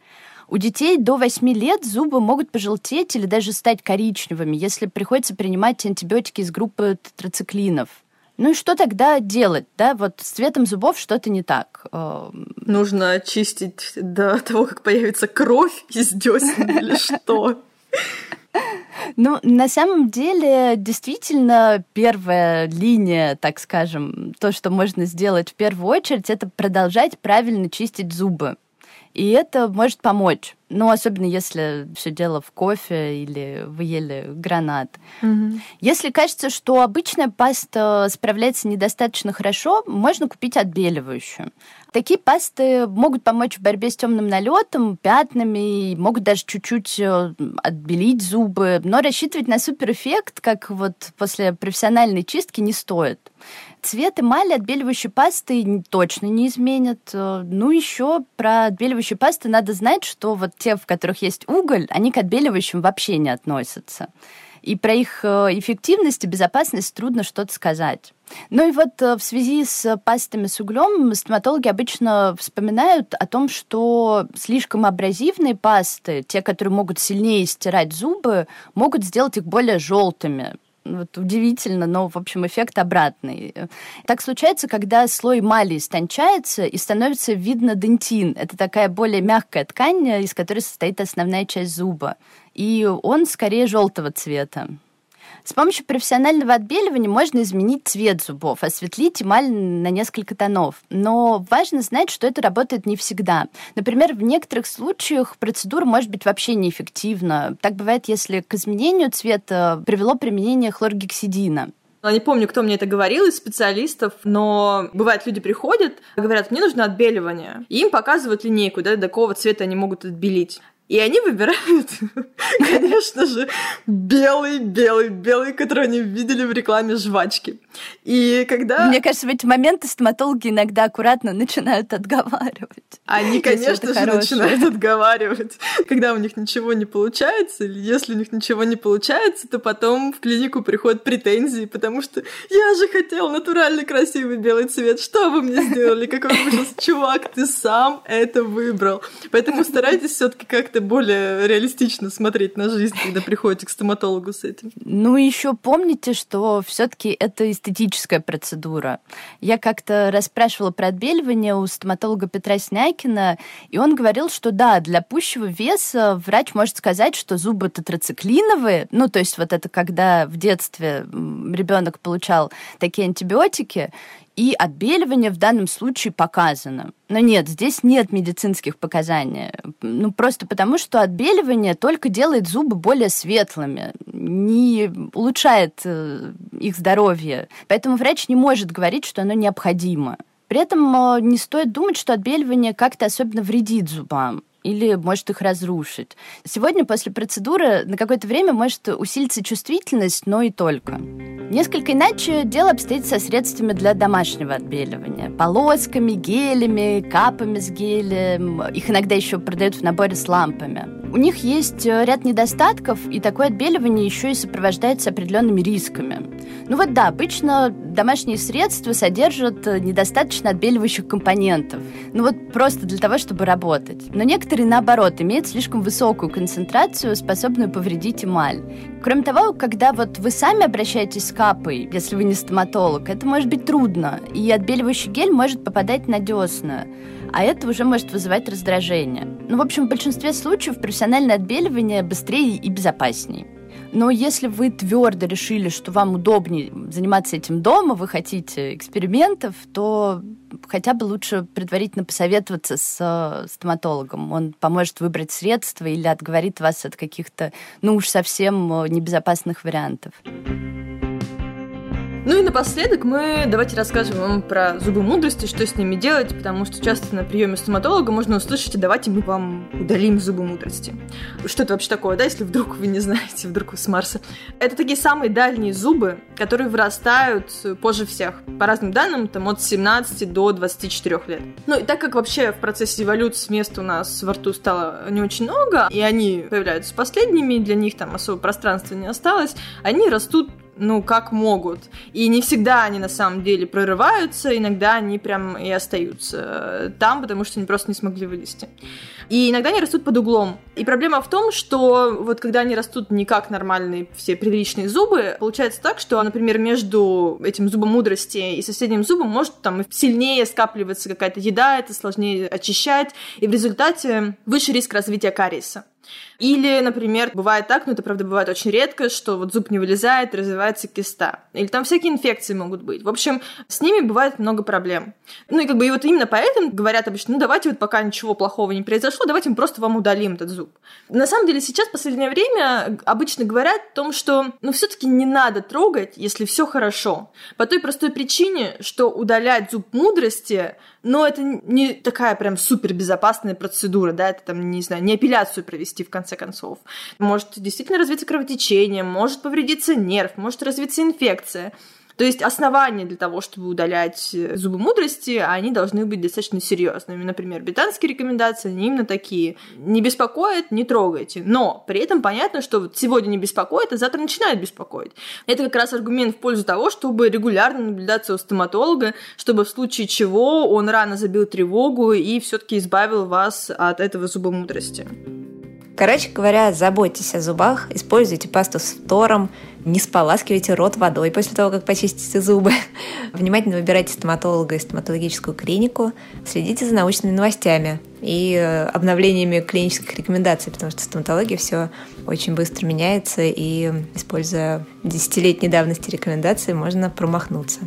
У детей до 8 лет зубы могут пожелтеть или даже стать коричневыми, если приходится принимать антибиотики из группы тетрациклинов. Ну и что тогда делать, да? Вот с цветом зубов что-то не так. Эм, Нужно очистить до того, как появится кровь из десен или <laughs> что? Ну, на самом деле, действительно, первая линия, так скажем, то, что можно сделать в первую очередь, это продолжать правильно чистить зубы. И это может помочь. Ну, особенно если все дело в кофе или вы ели гранат. Угу. Если кажется, что обычная паста справляется недостаточно хорошо, можно купить отбеливающую. Такие пасты могут помочь в борьбе с темным налетом, пятнами, могут даже чуть-чуть э, отбелить зубы, но рассчитывать на суперэффект, как вот после профессиональной чистки, не стоит. Цвет эмали отбеливающей пасты точно не изменят. Э, ну, еще про отбеливающие пасты надо знать, что вот те, в которых есть уголь, они к отбеливающим вообще не относятся. И про их э, эффективность и безопасность трудно что-то сказать. Ну и вот э, в связи с пастами с углем стоматологи обычно вспоминают о том, что слишком абразивные пасты, те, которые могут сильнее стирать зубы, могут сделать их более желтыми, вот удивительно, но, в общем, эффект обратный. Так случается, когда слой эмали истончается и становится видно дентин. Это такая более мягкая ткань, из которой состоит основная часть зуба. И он скорее желтого цвета. С помощью профессионального отбеливания можно изменить цвет зубов, осветлить эмаль на несколько тонов. Но важно знать, что это работает не всегда. Например, в некоторых случаях процедура может быть вообще неэффективна. Так бывает, если к изменению цвета привело применение хлоргексидина. Я не помню, кто мне это говорил из специалистов, но бывает, люди приходят, говорят, мне нужно отбеливание. И им показывают линейку, да, до какого цвета они могут отбелить. И они выбирают, <laughs> конечно же, белый, белый, белый, который они видели в рекламе жвачки. И когда... Мне кажется, в эти моменты стоматологи иногда аккуратно начинают отговаривать. Они, конечно же, хорошее. начинают отговаривать. Когда у них ничего не получается, или если у них ничего не получается, то потом в клинику приходят претензии, потому что я же хотел натуральный красивый белый цвет. Что вы мне сделали? Какой ужас. Чувак, ты сам это выбрал. Поэтому старайтесь все таки как как-то более реалистично смотреть на жизнь, когда приходите к стоматологу с этим. Ну, еще помните, что все-таки это эстетическая процедура. Я как-то расспрашивала про отбеливание у стоматолога Петра Снякина, и он говорил, что да, для пущего веса врач может сказать, что зубы тетрациклиновые, ну, то есть вот это когда в детстве ребенок получал такие антибиотики, и отбеливание в данном случае показано. Но нет, здесь нет медицинских показаний. Ну, просто потому, что отбеливание только делает зубы более светлыми, не улучшает э, их здоровье. Поэтому врач не может говорить, что оно необходимо. При этом э, не стоит думать, что отбеливание как-то особенно вредит зубам или может их разрушить. Сегодня после процедуры на какое-то время может усилиться чувствительность, но и только. Несколько иначе дело обстоит со средствами для домашнего отбеливания. Полосками, гелями, капами с гелем. Их иногда еще продают в наборе с лампами. У них есть э, ряд недостатков, и такое отбеливание еще и сопровождается определенными рисками. Ну вот да, обычно домашние средства содержат э, недостаточно отбеливающих компонентов. Ну вот просто для того, чтобы работать. Но некоторые, наоборот, имеют слишком высокую концентрацию, способную повредить эмаль. Кроме того, когда вот вы сами обращаетесь с капой, если вы не стоматолог, это может быть трудно, и отбеливающий гель может попадать на десна а это уже может вызывать раздражение. Ну, в общем, в большинстве случаев профессиональное отбеливание быстрее и безопаснее. Но если вы твердо решили, что вам удобнее заниматься этим дома, вы хотите экспериментов, то хотя бы лучше предварительно посоветоваться с э, стоматологом. Он поможет выбрать средства или отговорит вас от каких-то, ну уж совсем э, небезопасных вариантов. Ну и напоследок мы давайте расскажем вам про зубы мудрости, что с ними делать, потому что часто на приеме стоматолога можно услышать, давайте мы вам удалим зубы мудрости. Что это вообще такое, да, если вдруг вы не знаете, вдруг вы с Марса? Это такие самые дальние зубы, которые вырастают позже всех. По разным данным, там от 17 до 24 лет. Ну и так как вообще в процессе эволюции места у нас во рту стало не очень много, и они появляются последними, для них там особо пространства не осталось, они растут ну, как могут. И не всегда они на самом деле прорываются, иногда они прям и остаются там, потому что они просто не смогли вылезти. И иногда они растут под углом. И проблема в том, что вот когда они растут не как нормальные все приличные зубы, получается так, что, например, между этим зубом мудрости и соседним зубом может там сильнее скапливаться какая-то еда, это сложнее очищать, и в результате выше риск развития кариеса. Или, например, бывает так, но это, правда, бывает очень редко, что вот зуб не вылезает, развивается киста. Или там всякие инфекции могут быть. В общем, с ними бывает много проблем. Ну и как бы и вот именно поэтому говорят обычно, ну давайте вот пока ничего плохого не произошло, давайте мы просто вам удалим этот зуб. На самом деле сейчас, в последнее время, обычно говорят о том, что ну все таки не надо трогать, если все хорошо. По той простой причине, что удалять зуб мудрости но это не такая прям супер безопасная процедура, да, это там, не знаю, не апелляцию провести в конце концов. Может действительно развиться кровотечение, может повредиться нерв, может развиться инфекция. То есть основания для того, чтобы удалять э, зубы мудрости, они должны быть достаточно серьезными. Например, британские рекомендации, они именно такие. Не беспокоит, не трогайте. Но при этом понятно, что вот сегодня не беспокоит, а завтра начинает беспокоить. Это как раз аргумент в пользу того, чтобы регулярно наблюдаться у стоматолога, чтобы в случае чего он рано забил тревогу и все-таки избавил вас от этого зуба мудрости. Короче говоря, заботьтесь о зубах, используйте пасту с фтором, не споласкивайте рот водой после того, как почистите зубы. <laughs> Внимательно выбирайте стоматолога и стоматологическую клинику. Следите за научными новостями и э, обновлениями клинических рекомендаций, потому что стоматология все очень быстро меняется, и используя десятилетней давности рекомендации, можно промахнуться.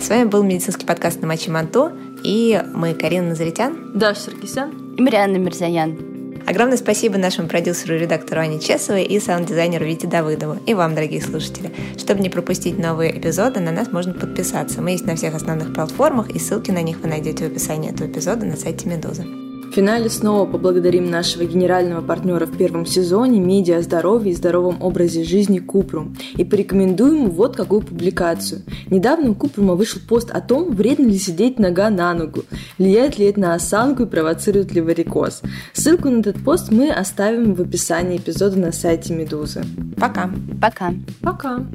С вами был медицинский подкаст на Мачи Манту, и мы Карина Назаритян, Даша Саркисян и Марианна Мирзаян. Огромное спасибо нашему продюсеру и редактору Ане Чесовой и саунд-дизайнеру Вите Давыдову. И вам, дорогие слушатели. Чтобы не пропустить новые эпизоды, на нас можно подписаться. Мы есть на всех основных платформах, и ссылки на них вы найдете в описании этого эпизода на сайте Медузы. В финале снова поблагодарим нашего генерального партнера в первом сезоне «Медиа здоровье и здоровом образе жизни Купру» и порекомендуем вот какую публикацию. Недавно у Купрума вышел пост о том, вредно ли сидеть нога на ногу, влияет ли это на осанку и провоцирует ли варикоз. Ссылку на этот пост мы оставим в описании эпизода на сайте Медузы. Пока. Пока. Пока.